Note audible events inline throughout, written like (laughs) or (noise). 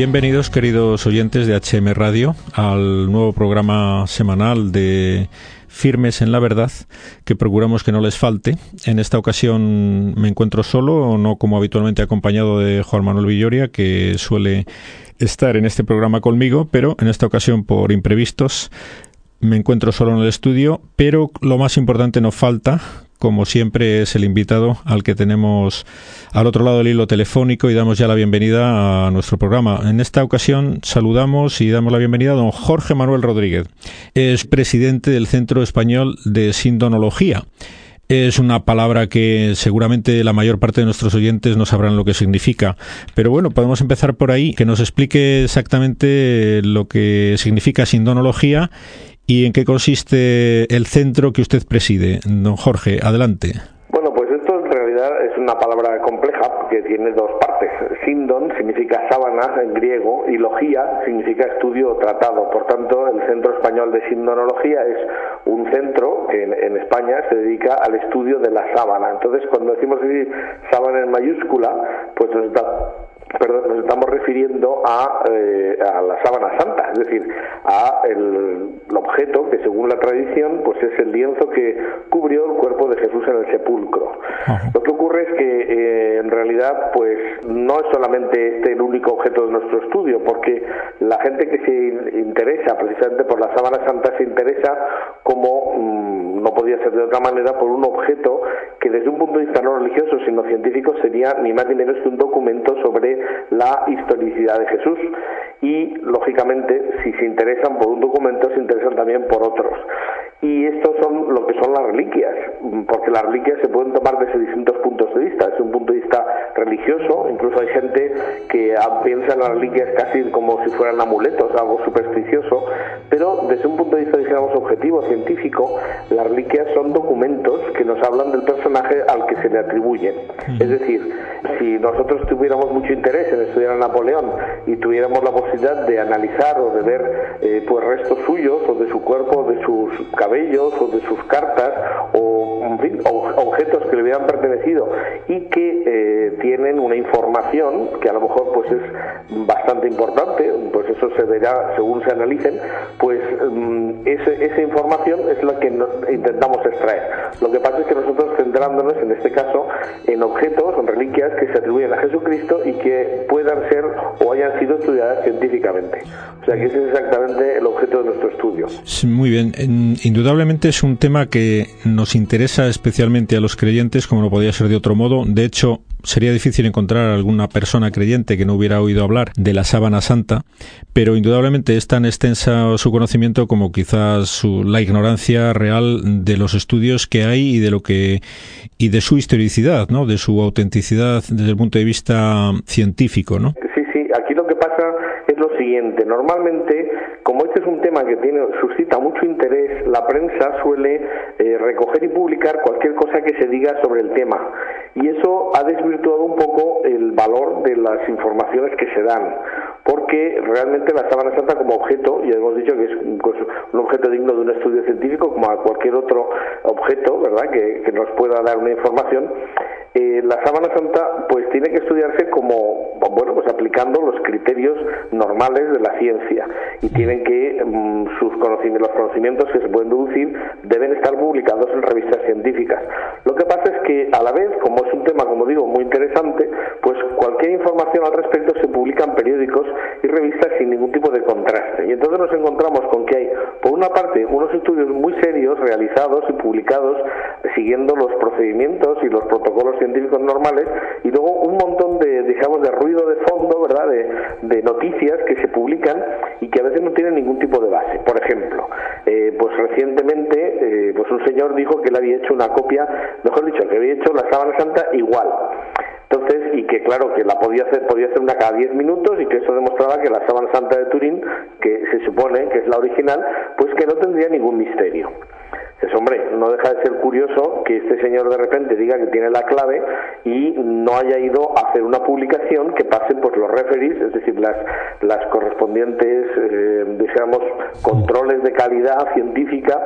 Bienvenidos, queridos oyentes de HM Radio, al nuevo programa semanal de Firmes en la Verdad, que procuramos que no les falte. En esta ocasión me encuentro solo, no como habitualmente acompañado de Juan Manuel Villoria, que suele estar en este programa conmigo, pero en esta ocasión por imprevistos me encuentro solo en el estudio, pero lo más importante no falta, como siempre es el invitado al que tenemos al otro lado del hilo telefónico y damos ya la bienvenida a nuestro programa. En esta ocasión saludamos y damos la bienvenida a don Jorge Manuel Rodríguez. Es presidente del Centro Español de Sindonología. Es una palabra que seguramente la mayor parte de nuestros oyentes no sabrán lo que significa. Pero bueno, podemos empezar por ahí, que nos explique exactamente lo que significa sindonología y en qué consiste el centro que usted preside. Don Jorge, adelante. Bueno, pues esto en realidad es una palabra compleja que tiene dos partes. Sindon significa sábana en griego y logía significa estudio o tratado. Por tanto, el Centro Español de Sindonología es un centro que en, España se dedica al estudio de la sábana. Entonces, cuando decimos sábana en mayúscula, pues nos da perdón, nos estamos refiriendo a, eh, a, la sábana santa, es decir, a el, objeto que según la tradición pues es el lienzo que cubrió el cuerpo de Jesús en el sepulcro. Lo que ocurre es que eh, en realidad pues no es solamente este el único objeto de nuestro estudio, porque la gente que se interesa precisamente por la sábana santa se interesa como de otra manera por un objeto que desde un punto de vista no religioso sino científico sería ni más ni menos que un documento sobre la historicidad de Jesús. Y lógicamente si se interesan por un documento se interesan también por otros. Y estos son lo que son las reliquias porque las reliquias se pueden tomar desde distintos puntos de vista. Desde un punto religioso incluso hay gente que piensa en las reliquias casi como si fueran amuletos algo supersticioso pero desde un punto de vista digamos objetivo científico las reliquias son documentos que nos hablan del personaje al que se le atribuyen es decir si nosotros tuviéramos mucho interés en estudiar a Napoleón y tuviéramos la posibilidad de analizar o de ver eh, pues restos suyos o de su cuerpo, de sus cabellos o de sus cartas o en fin, objetos que le hubieran pertenecido y que eh, tienen una información que a lo mejor pues es bastante importante, pues eso se verá según se analicen, pues mm, esa información es la que intentamos extraer. Lo que pasa es que nosotros centrándonos en este caso en objetos, en reliquias que se atribuyen a Jesucristo y que puedan ser o hayan sido estudiadas científicamente. O sea que ese es exactamente el objeto de nuestro estudio. muy bien. Indudablemente es un tema que nos interesa especialmente a los creyentes, como no podía ser de otro modo. De hecho, sería difícil encontrar alguna persona creyente que no hubiera oído hablar de la sábana santa, pero indudablemente es tan extensa su conocimiento como quizás la ignorancia real de los estudios que hay y de lo que y de su historicidad, ¿no? De su autenticidad desde el punto de vista científico, ¿no? Sí, sí. Aquí lo que pasa es lo siguiente. Normalmente, como este es un tema que tiene suscita mucho interés, la prensa suele eh, recoger y publicar cualquier cosa que se diga sobre el tema y eso ha desvirtuado un poco el valor de las informaciones que se dan porque realmente la sábana santa como objeto, ya hemos dicho que es un, objeto digno de un estudio científico como a cualquier otro objeto, ¿verdad?, que, nos pueda dar una información, eh, la sábana santa pues tiene que estudiarse como, bueno, pues aplicando los criterios normales de la ciencia y tienen que, mm, sus conocimientos, los conocimientos que se pueden deducir deben estar publicados en revistas científicas. Lo que pasa es que a la vez, como es un tema, como digo, muy interesante, pues cualquier información al respecto se publica en periódicos y revistas sin ningún tipo de contraste. Y entonces nos encontramos con que hay, por una parte, unos estudios muy serios realizados y publicados siguiendo los procedimientos y los protocolos científicos normales y luego un montón de, digamos, de ruido de fondo, ¿verdad?, de, noticias que se publican y que a veces no tienen ningún tipo de base. Por ejemplo, eh, pues recientemente, eh, pues un señor dijo que él había hecho una copia, mejor dicho, que había hecho la sábana santa igual. Entonces, y que claro, que la podía hacer, podía hacer una cada 10 minutos y que eso demostraba que la sábana santa de Turín, que se supone que es la original, pues que no tendría ningún misterio. Se pues hombre, no deja de ser curioso que este señor de repente diga que tiene la clave y no haya ido a hacer una publicación que pase pues los referees, es decir, las, las correspondientes, eh, digamos, controles de calidad científica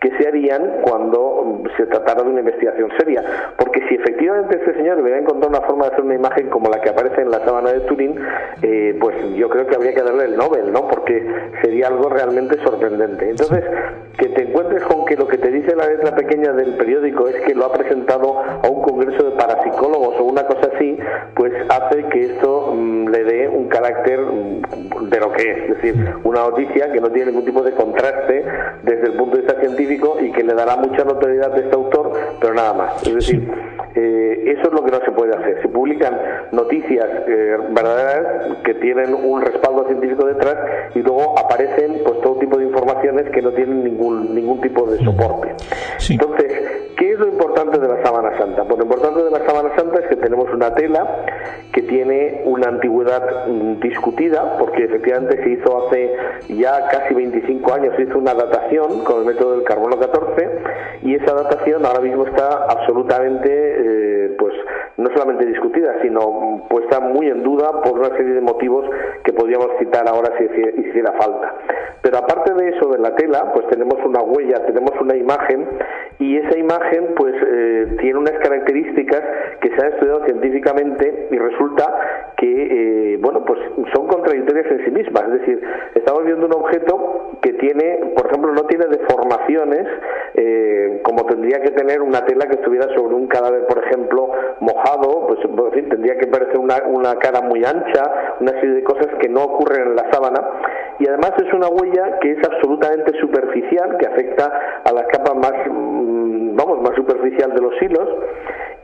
que se harían cuando se tratara de una investigación seria. Porque si efectivamente este señor hubiera encontrado una forma de hacer una imagen como la que aparece en la sábana de Turín, eh, pues yo creo que habría que darle el Nobel, ¿no? Porque sería algo realmente sorprendente. Entonces, que te encuentres con que lo que te dice la letra pequeña del periódico es que lo ha presentado a un congreso de parapsicólogos o una cosa así, pues hace que esto mm, le dé un carácter mm, de lo que es, es decir, una noticia que no tiene ningún tipo de contraste desde el punto de vista científico y que le dará mucha notoriedad de este autor, pero nada más. Es decir, eh, eso es lo que no se puede hacer. Se publican noticias eh, verdaderas que tienen un respaldo científico detrás y luego aparecen pues todo tipo de informaciones que no tienen ningún ningún tipo de soporte. Entonces, ¿qué es lo importante de la sábana santa? Pues lo importante de la sábana santa es que tenemos una tela que tiene una antigüedad mm, discutida, porque efectivamente se hizo hace ya casi 25 años, se hizo una datación con el método del carbono 14 y esa datación ahora mismo está absolutamente eh, pues no solamente discutida, sino puesta muy en duda por una serie de motivos que podríamos citar ahora si hiciera falta. Pero aparte de eso, de la tela, pues tenemos una huella, tenemos una imagen y esa imagen pues eh, tiene unas características que se han estudiado científicamente y resulta que eh, bueno pues son contradictorias en sí mismas. Es decir estamos viendo un objeto que tiene por ejemplo no tiene deformaciones eh, como tendría que tener una tela que estuviera sobre un cadáver por ejemplo mojado pues en fin, tendría que parecer una, una cara muy ancha una serie de cosas que no ocurren en la sábana. Y además es una huella que es absolutamente superficial que afecta a las capas más mm, vamos más superficial de los hilos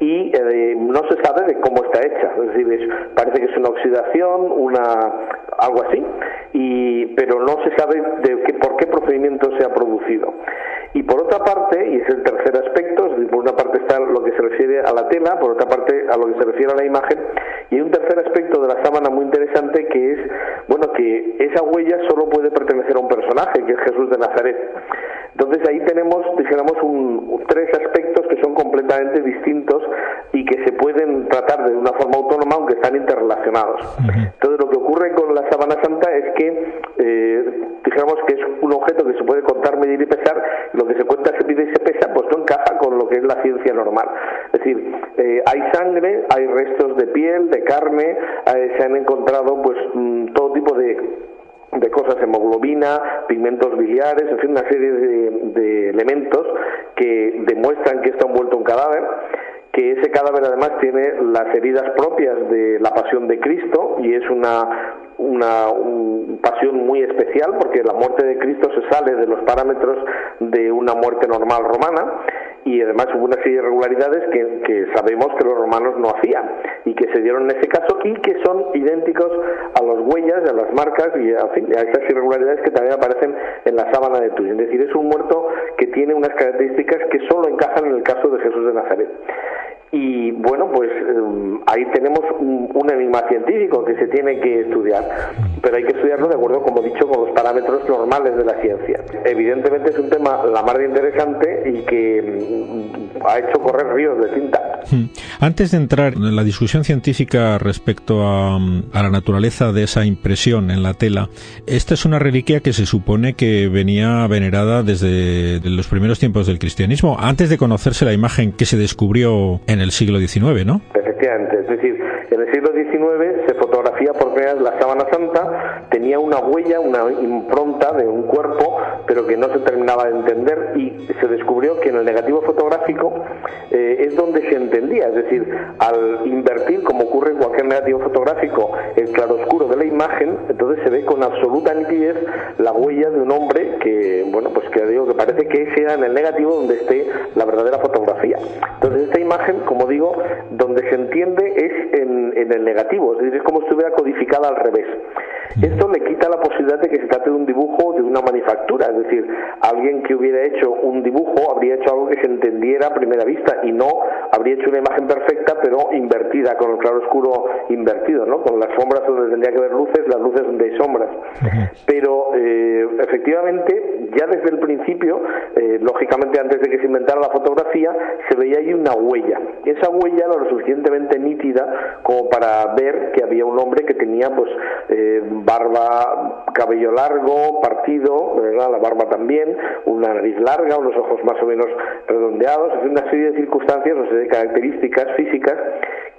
y eh, no se sabe de cómo está hecha, es decir, parece que es una oxidación, una algo así, y, pero no se sabe de qué, por qué procedimiento se ha producido. Y por otra parte, y es el tercer aspecto, por una parte está lo que se refiere a la tela, por otra parte a lo que se refiere a la imagen, y hay un tercer aspecto de la sábana muy interesante que es, bueno, que esa huella solo puede pertenecer a un personaje, que es Jesús de Nazaret. Entonces ahí tenemos, dijéramos, un, tres aspectos completamente distintos y que se pueden tratar de una forma autónoma aunque están interrelacionados. Entonces lo que ocurre con la sábana santa es que, eh, dijéramos que es un objeto que se puede contar, medir y pesar, lo que se cuenta, se pide y se pesa, pues no encaja con lo que es la ciencia normal. Es decir, eh, hay sangre, hay restos de piel, de carne, eh, se han encontrado pues mm, todo tipo de de cosas, hemoglobina, pigmentos biliares, en fin, una serie de, elementos que demuestran que está envuelto un cadáver que ese cadáver además tiene las heridas propias de la pasión de Cristo y es una, una pasión muy especial porque la muerte de Cristo se sale de los parámetros de una muerte normal romana y además hubo una serie de irregularidades que, sabemos que los romanos no hacían y que se dieron en ese caso y que son idénticos a las huellas, a las marcas y a, a esas irregularidades que también aparecen en la sábana de Turín. Es decir, es un muerto que tiene unas características que solo encajan en el caso de Jesús de Nazaret. Y bueno, pues em, ahí tenemos un, enigma científico que se tiene que estudiar, pero hay que estudiarlo de acuerdo, como he dicho, con los parámetros normales de la ciencia. Evidentemente es un tema la más interesante y que mm, ha hecho correr ríos de tinta. Hmm. Antes de entrar en la discusión científica respecto a, a la naturaleza de esa impresión en la tela, esta es una reliquia que se supone que venía venerada desde los primeros tiempos del cristianismo, antes de conocerse la imagen que se descubrió en el siglo XIX, ¿no? Efectivamente, es decir, en el siglo XIX se fotografía por primera vez la sábana santa, una huella, una impronta de un cuerpo, pero que no se terminaba de entender y se descubrió que en el negativo fotográfico eh, es donde se entendía, es decir, al invertir, como ocurre en cualquier negativo fotográfico, el claroscuro de la imagen, entonces se ve con absoluta nitidez la huella de un hombre que, bueno, pues que digo que parece que ese era en el negativo donde esté la verdadera fotografía. Entonces esta imagen, como digo, donde se entiende es en, en el negativo, es decir, es como si estuviera codificada al revés. Esto le quita la posibilidad de que se trate de un dibujo de una manufactura, es decir, alguien que hubiera hecho un dibujo habría hecho algo que se entendiera a primera vista y no habría hecho una imagen perfecta, pero invertida, con el claro oscuro invertido, ¿no? Con las sombras donde tendría que haber luces, las luces donde hay sombras. Pero eh, efectivamente, ya desde el principio, eh, lógicamente antes de que se inventara la fotografía, se veía ahí una huella. Esa huella era lo suficientemente nítida como para ver que había un hombre que tenía pues eh, barba, cabello largo, partido, la barba también, una nariz larga, unos ojos más o menos redondeados, es una serie de circunstancias, una serie de características físicas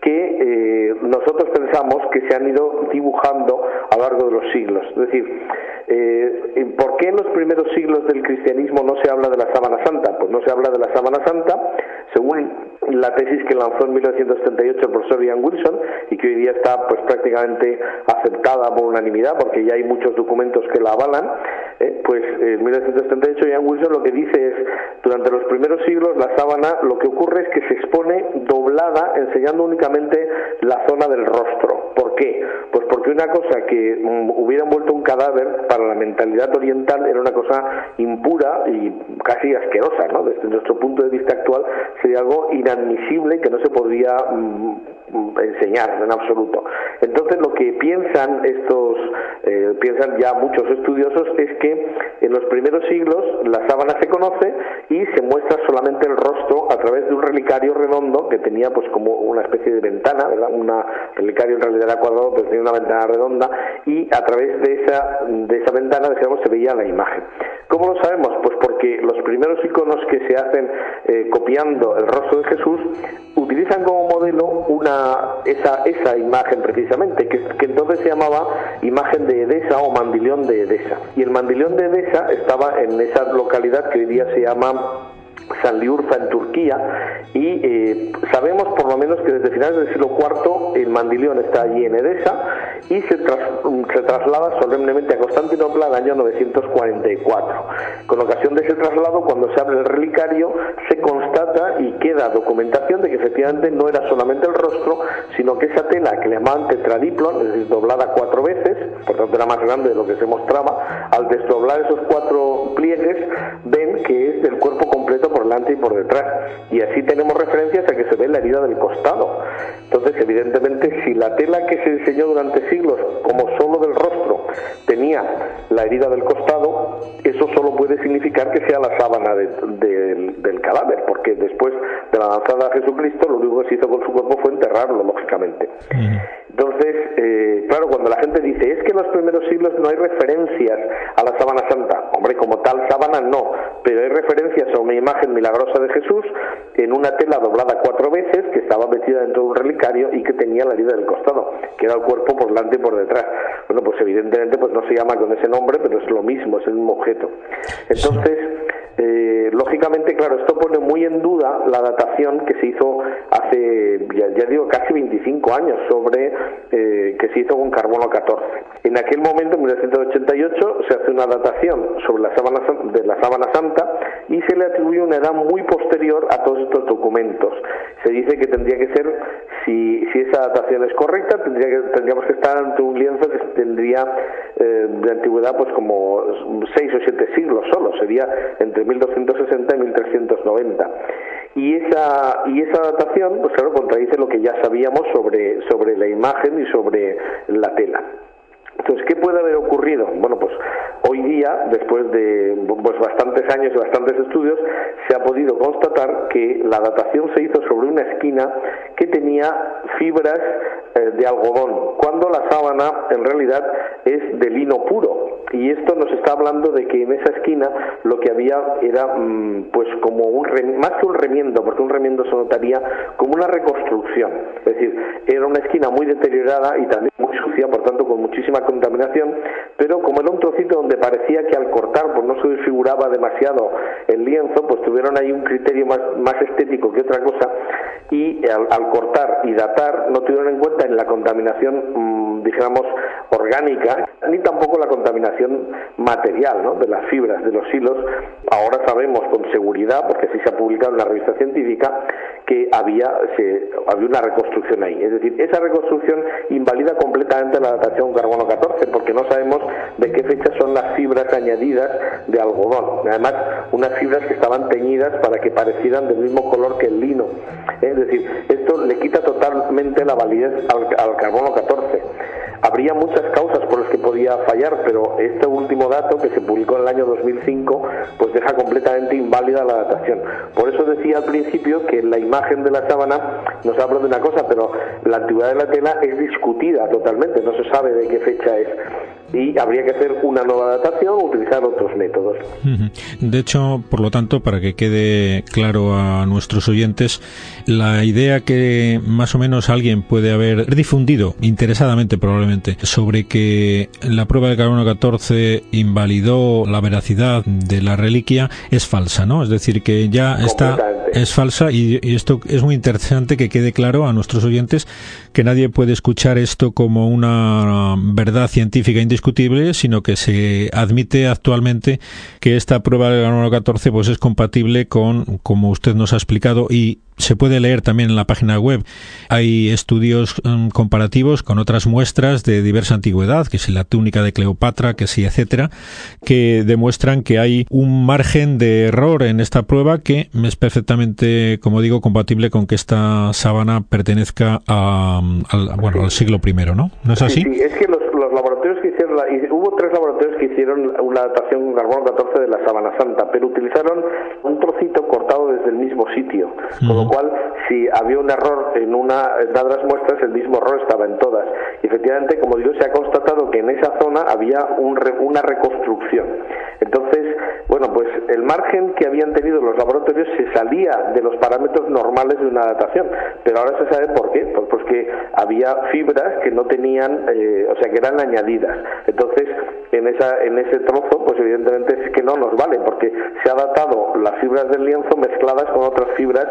que eh, nosotros pensamos que se han ido dibujando a lo largo de los siglos. Es decir, eh, ¿por qué en los primeros siglos del cristianismo no se habla de la sábana santa? Pues no se habla de la sábana santa, según la tesis que lanzó en 1938 el profesor Ian Wilson y que hoy día está pues prácticamente aceptada por unanimidad porque ya hay muchos documentos que la avalan, eh, pues en 1938 Ian Wilson lo que dice es durante los primeros siglos la sábana lo que ocurre es que se expone doblada enseñando únicamente la zona del rostro. ¿Por qué? Pues porque una cosa que mm, hubiera envuelto un cadáver para la mentalidad oriental era una cosa impura y casi asquerosa, ¿no? Desde nuestro punto de vista actual sería algo inadmisible que no se podría mm, mm, enseñar en absoluto. Entonces lo que piensan estos, eh, piensan ya muchos estudiosos es que en los primeros siglos la sábana se conoce y se muestra solamente el rostro a través de un relicario redondo que tenía pues como una especie de ventana, ¿verdad? Una relicario en realidad era pero tenía una ventana redonda y a través de esa, de esa ventana digamos se veía la imagen. ¿Cómo lo sabemos? Pues porque los primeros iconos que se hacen eh, copiando el rostro de Jesús utilizan como modelo una esa, esa imagen precisamente, que, que entonces se llamaba imagen de Edesa o mandilión de Edesa. Y el mandilión de Edesa estaba en esa localidad que hoy día se llama Sanliurfa en Turquía y eh, sabemos por lo menos que desde finales del siglo IV el mandilión está allí en Edesa y se, se traslada solemnemente a Constantinopla en el año 944. Con ocasión de ese traslado, cuando se abre el relicario, se constata y queda documentación de que efectivamente no era solamente el rostro, sino que esa tela que le llamaban tetradiplon, es decir, doblada cuatro veces, por tanto era más grande de lo que se mostraba, al desdoblar esos cuatro pliegues, ven que es del cuerpo por delante y por detrás. Y así tenemos referencias a que se ve la herida del costado. Entonces, evidentemente, si la tela que se diseñó durante siglos, como solo del rostro, tenía la herida del costado, eso solo puede significar que sea la sábana del cadáver, porque después de la lanzada a Jesucristo, lo único que se hizo con su cuerpo fue enterrarlo, lógicamente. Entonces, eh, claro, cuando la gente dice, es que en los primeros siglos no hay referencias a la sábana santa, como tal sábana no, pero hay referencias a una imagen milagrosa de Jesús en una tela doblada cuatro veces que estaba metida dentro de un relicario y que tenía la herida del costado, que era el cuerpo por delante y por detrás. Bueno, pues evidentemente pues no se llama con ese nombre, pero es lo mismo, es el mismo objeto. Entonces, eh, lógicamente, claro, esto pone muy en duda la datación que se hizo hace, ya, digo, casi 25 años sobre eh, que se hizo con carbono 14. En aquel momento, en 1988, se hace una datación sobre la sábana, de la sábana santa y se le atribuye una edad muy posterior a todos estos documentos. Se dice que tendría que ser, si, si esa datación es correcta, tendría que, tendríamos que estar ante un lienzo que tendría eh, de antigüedad pues como 6 o 7 siglos solo, sería entre 1260 y 1390. Y esa, y esa datación, pues claro, contradice lo que ya sabíamos sobre, sobre la imagen y sobre la tela. Entonces, ¿qué puede haber ocurrido? Bueno, pues hoy día, después de pues, bastantes años y bastantes estudios, se ha podido constatar que la datación se hizo sobre una esquina que tenía fibras eh, de algodón, cuando la sábana en realidad es de lino puro. Y esto nos está hablando de que en esa esquina lo que había era mm, pues como un más que un remiendo, porque un remiendo se notaría como una reconstrucción. Es decir, era una esquina muy deteriorada y también muy sucia, por tanto con muchísima contaminación, pero como era un trocito donde parecía que al cortar pues no se desfiguraba demasiado el lienzo, pues tuvieron ahí un criterio más, más estético que otra cosa y al, cortar y datar no tuvieron en cuenta en la contaminación, mm, dijéramos, orgánica, ni tampoco la contaminación material ¿no? de las fibras, de los hilos. Ahora sabemos con seguridad, porque así se ha publicado en la revista científica, que había, se, había una reconstrucción ahí. Es decir, esa reconstrucción invalida completamente la datación carbono 14 porque no sabemos de qué fecha son las fibras añadidas de algodón. Además, unas fibras que estaban teñidas para que parecieran del mismo color que el lino. Es decir, esto le quita totalmente la validez al, carbono 14. Habría muchas causas por las que podía fallar, pero este último dato que se publicó en el año 2005 pues deja completamente inválida la datación. Por eso decía al principio que la imagen de la sábana nos habla de una cosa, pero la antigüedad de la tela es discutida totalmente, no se sabe de qué fecha es y habría que hacer una nueva datación o utilizar otros métodos. De hecho, por lo tanto, para que quede claro a nuestros oyentes, la idea que más o menos alguien puede haber difundido, interesadamente probablemente, sobre que la prueba de carbono 14 invalidó la veracidad de la reliquia es falsa, ¿no? Es decir, que ya está es falsa y, esto es muy interesante que quede claro a nuestros oyentes que nadie puede escuchar esto como una verdad científica indiscutible, sino que se admite actualmente que esta prueba del carbono 14 pues es compatible con, como usted nos ha explicado, y se puede leer también en la página web. Hay estudios mm, comparativos con otras muestras de diversa antigüedad, que si la túnica de Cleopatra, que si etcétera, que demuestran que hay un margen de error en esta prueba que es perfectamente, como digo, compatible con que esta sábana pertenezca a, al, bueno, al siglo I, ¿no? ¿No es así? Sí, es que los, laboratorios que hicieron, hubo tres laboratorios que hicieron una datación con carbono 14 de la sábana santa, pero utilizaron un trocito cortado desde el mismo sitio, cual, si había un error en una de las muestras, el mismo error estaba en todas. Y efectivamente, como digo, se ha constatado que en esa zona había un, una reconstrucción. Entonces, bueno, pues el margen que habían tenido los laboratorios se salía de los parámetros normales de una datación, pero ahora se sabe por qué, pues porque había fibras que no tenían, eh, o sea, que eran añadidas. Entonces, en esa en ese trozo, pues evidentemente es que no nos vale, porque se ha datado las fibras del lienzo mezcladas con otras fibras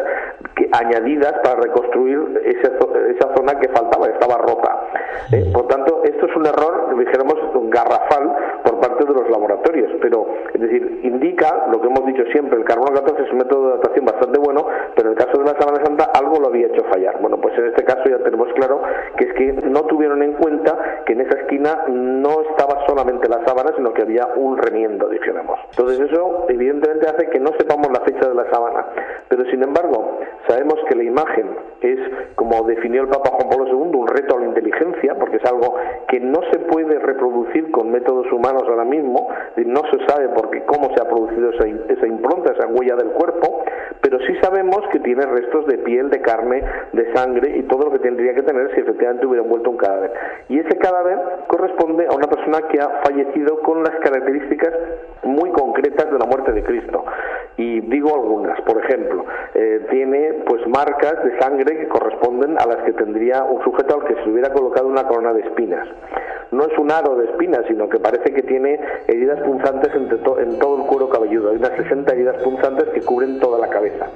añadidas para reconstruir esa, esa zona que faltaba, estaba rota. Eh, por tanto, esto es un error, dijéramos, garrafal por parte de los laboratorios, pero es decir, indica lo que hemos dicho siempre, el carbono 14 es un método de datación bastante bueno, pero en el caso de la Sábana Santa algo lo había hecho fallar. Bueno, pues en este caso ya tenemos claro que es que no tuvieron en cuenta que en esa esquina no estaba solamente la sábana, sino que había un remiendo, dijéramos. Entonces eso evidentemente hace que no sepamos la fecha de la sábana, pero sin embargo sabemos que la imagen es, como definió el Papa Juan Pablo II, un reto a la inteligencia, porque es algo que no se puede reproducir con métodos humanos ahora mismo, no se sabe por qué, cómo se ha producido esa, esa impronta, esa huella del cuerpo, pero sí sabemos que tiene restos de piel, de carne, de sangre y todo lo que tendría que tener si efectivamente hubiera envuelto un cadáver. Y ese cadáver corresponde a una persona que ha fallecido con las características muy concretas de la muerte de Cristo. Y digo algunas, por ejemplo, eh, tiene pues marcas de sangre que corresponden a las que tendría un sujeto al que se hubiera colocado una corona de espinas. No es un aro de espinas, sino que parece que tiene heridas punzantes en todo el cuero cabelludo. Hay unas 60 heridas punzantes que cubren toda la cabeza.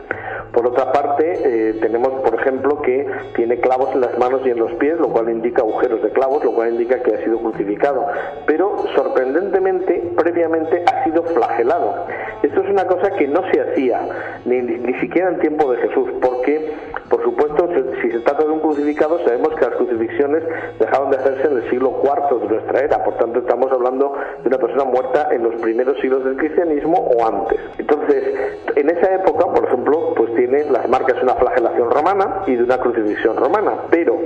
Por otra parte, eh, tenemos, por ejemplo, que tiene clavos en las manos y en los pies, lo cual indica agujeros de clavos, lo cual indica que ha sido crucificado. Pero, sorprendentemente, previamente ha sido flagelado. Esto es una cosa que no se hacía, ni, ni siquiera en tiempo de Jesús, porque, por supuesto, si se trata de un crucificado, sabemos que las crucifixiones dejaron de hacerse en el siglo IV de nuestra era, por tanto estamos hablando de una persona muerta en los primeros siglos del cristianismo o antes. Entonces, en esa época, por ejemplo, pues tiene las marcas de una flagelación romana y de una crucifixión romana, pero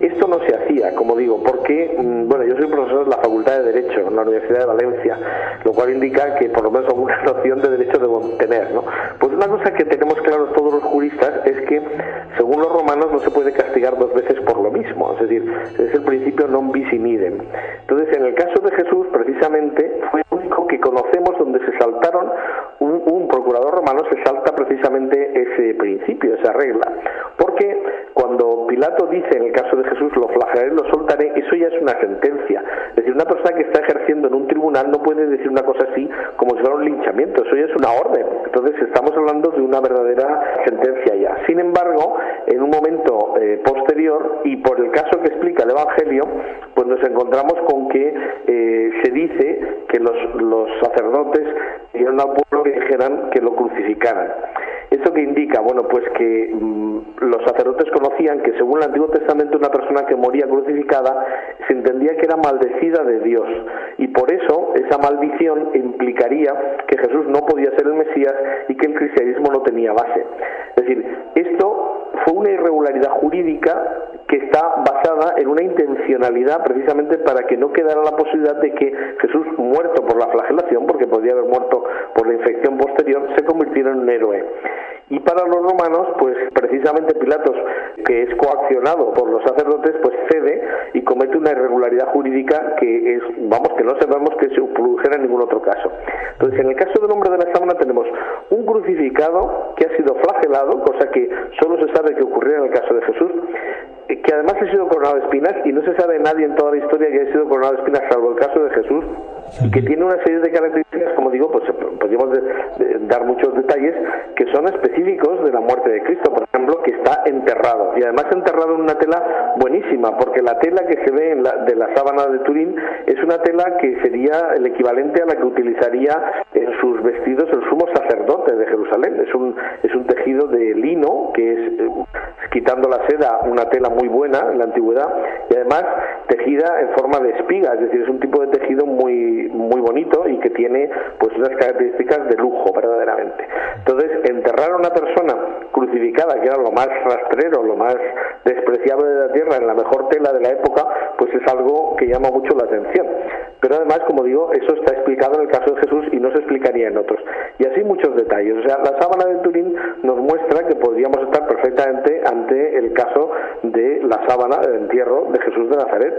esto no se hacía, como digo, porque, mm, bueno, yo soy profesor de la Facultad de Derecho en la Universidad de Valencia, lo cual indica que por lo menos alguna (laughs) noción de derecho debo tener, ¿no? Pues una cosa que tenemos claros todos los juristas es que, según los romanos, no se puede castigar dos veces por lo mismo, es decir, es el principio non bis in idem. Entonces, en el caso de Jesús, precisamente, fue el único que conocemos donde se saltaron un, un procurador romano se salta precisamente ese principio, esa regla, porque cuando Pilato dice en el caso de Jesús lo flagelaré, lo soltaré, eso ya es una sentencia. Es decir, una persona que está ejerciendo en un tribunal no puede decir una cosa así como si fuera un linchamiento, eso ya es una orden. Entonces estamos hablando de una verdadera sentencia ya. Sin embargo, en un momento eh, posterior y por el caso que explica el Evangelio, pues nos encontramos con que eh, se dice que los, los sacerdotes dijeron al pueblo que dijeran que lo crucificaran. ¿Esto qué indica? Bueno, pues que mm, los sacerdotes conocían que según el Antiguo Testamento una persona que moría crucificada se entendía que era maldecida de Dios y por eso esa maldición implicaría que Jesús no podía ser el Mesías y que el cristianismo no tenía base. Es decir, esto fue una irregularidad jurídica que está basada en una intencionalidad precisamente para que no quedara la posibilidad de que Jesús, muerto por la flagelación, porque podía haber muerto por la infección posterior, se convirtiera en un héroe. Y para los romanos, pues precisamente Pilatos, que es coaccionado por los sacerdotes, pues cede y comete una irregularidad jurídica que es, vamos, que no sabemos que se produjera en ningún otro caso. Entonces, en el caso del hombre de la sábana tenemos un crucificado que ha sido flagelado, cosa que solo se sabe que ocurrió en el caso de Jesús, que además ha sido coronado de espinas y no se sabe nadie en toda la historia que haya sido coronado de espinas, salvo el caso de Jesús, y que tiene una serie de características, como digo, pues podríamos dar muchos detalles que son específicos de la muerte de Cristo, por ejemplo, que está enterrado, y además enterrado en una tela buenísima, porque la tela que se ve en la, de la sábana de Turín es una tela que sería el equivalente a la que utilizaría en sus vestidos el sumo sacerdote de Es un, es un tejido de lino, que es, eh, quitando la seda, una tela muy buena en la antigüedad y además tejida en forma de espiga, es decir, es un tipo de tejido muy muy bonito y que tiene pues unas características de lujo verdaderamente. Entonces, enterrar a una persona crucificada, que era lo más rastrero, lo más despreciable de la tierra, en la mejor tela de la época, pues es algo que llama mucho la atención. Pero además, como digo, eso está explicado en el caso de Jesús y no se explicaría en otros. Y así muchos detalles. O sea, la sábana de Turín nos muestra que podríamos estar perfectamente ante el caso de la sábana del entierro de Jesús de Nazaret.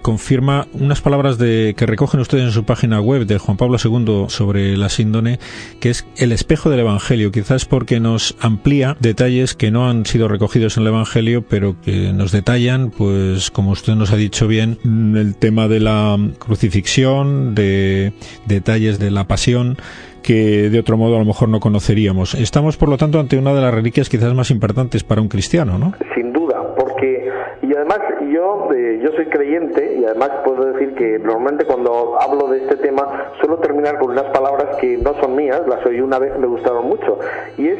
Confirma unas palabras de que recogen ustedes en su página web de Juan Pablo II sobre la síndone, que es el espejo del Evangelio, quizás porque nos amplía detalles que no han sido recogidos en el Evangelio, pero que nos detallan, pues como usted nos ha dicho bien, el tema de la crucifixión, de detalles de la pasión, que de otro modo a lo mejor no conoceríamos. Estamos, por lo tanto, ante una de las reliquias quizás más importantes para un cristiano, ¿no? Además yo eh, yo soy creyente y además puedo decir que normalmente cuando hablo de este tema suelo terminar con unas palabras que no son mías, las oí una vez me gustaron mucho y es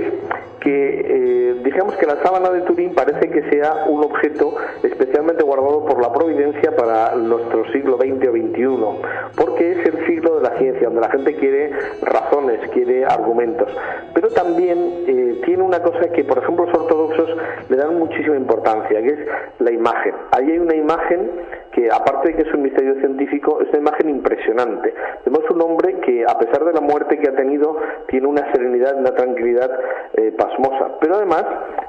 que eh, digamos que la sábana de Turín parece que sea un objeto especialmente guardado por la providencia para nuestro siglo XX o XXI, porque es el siglo de la ciencia, donde la gente quiere razones, quiere argumentos, pero también eh, tiene una cosa que, por ejemplo, los ortodoxos le dan muchísima importancia, que es la imagen. Ahí hay una imagen que, aparte de que es un misterio científico, es una imagen impresionante. Vemos un hombre que, a pesar de la muerte que ha tenido, tiene una serenidad, una tranquilidad eh, pasmosa. Pero además,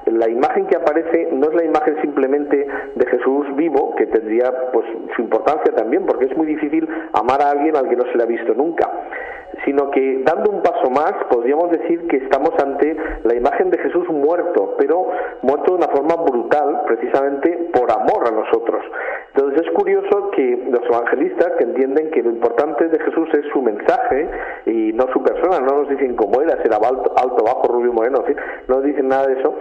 la imagen que aparece no es la imagen simplemente de Jesús vivo, que tendría pues su importancia también, porque es muy difícil amar a alguien al que no se le ha visto nunca sino que dando un paso más podríamos decir que estamos ante la imagen de Jesús muerto, pero muerto de una forma brutal, precisamente por amor a nosotros. Entonces es curioso que los evangelistas que entienden que lo importante de Jesús es su mensaje y no su persona, no nos dicen cómo era, si era alto, alto bajo, rubio, moreno, no nos dicen nada de eso,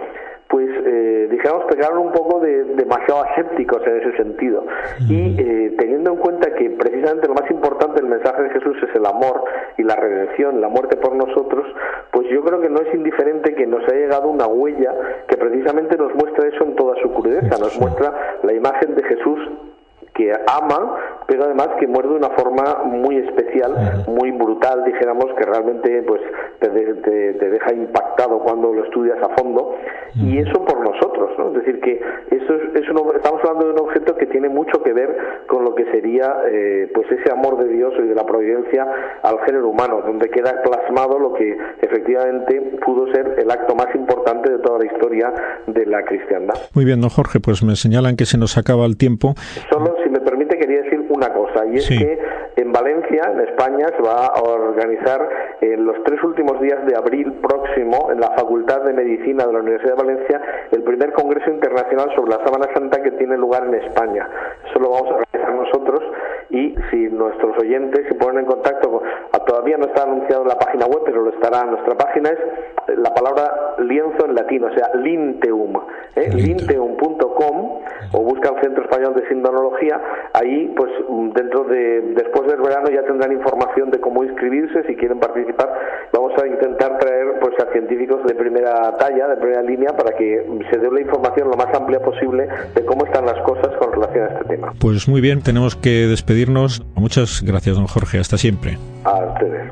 pues eh, dijéramos pegaron un poco de demasiado asépticos en ese sentido. Y eh, teniendo en cuenta que precisamente lo más importante del mensaje de Jesús es el amor y la redención, la muerte por nosotros, pues yo creo que no es indiferente que nos haya llegado una huella que precisamente nos muestra eso en toda su crudeza, nos muestra la imagen de Jesús que ama, pero además que muere de una forma muy especial, muy brutal, dijéramos, que realmente pues te, te, deja impactado cuando lo estudias a fondo, y eso por nosotros, ¿no? Es decir, que eso es, estamos hablando de un objeto que tiene mucho que ver con lo que sería eh, pues ese amor de Dios y de la providencia al género humano, donde queda plasmado lo que efectivamente pudo ser el acto más importante de toda la historia de la cristiandad. Muy bien, don Jorge, pues me señalan que se nos acaba el tiempo. Solo si quería decir una cosa, y es que en Valencia, en España, se va a organizar en los tres últimos días de abril próximo, en la Facultad de Medicina de la Universidad de Valencia, el primer Congreso Internacional sobre la Sábana Santa que tiene lugar en España. Eso lo vamos a realizar nosotros y si nuestros oyentes se ponen en contacto, todavía no está anunciado en la página web, pero lo estará. Nuestra página es la palabra lienzo en latino, o sea, linteum, ¿eh? linteum.com o buscan Centro Español de Sindonología. Ahí, pues dentro de después del verano ya tendrán información de cómo inscribirse si quieren participar. Vamos a intentar traer pues a científicos de primera talla, de primera línea, para que se dé la información lo más amplia posible de cómo están las cosas con relación a este tema. Pues muy bien, tenemos que despedirnos. Muchas gracias, don Jorge. Hasta siempre. A ustedes.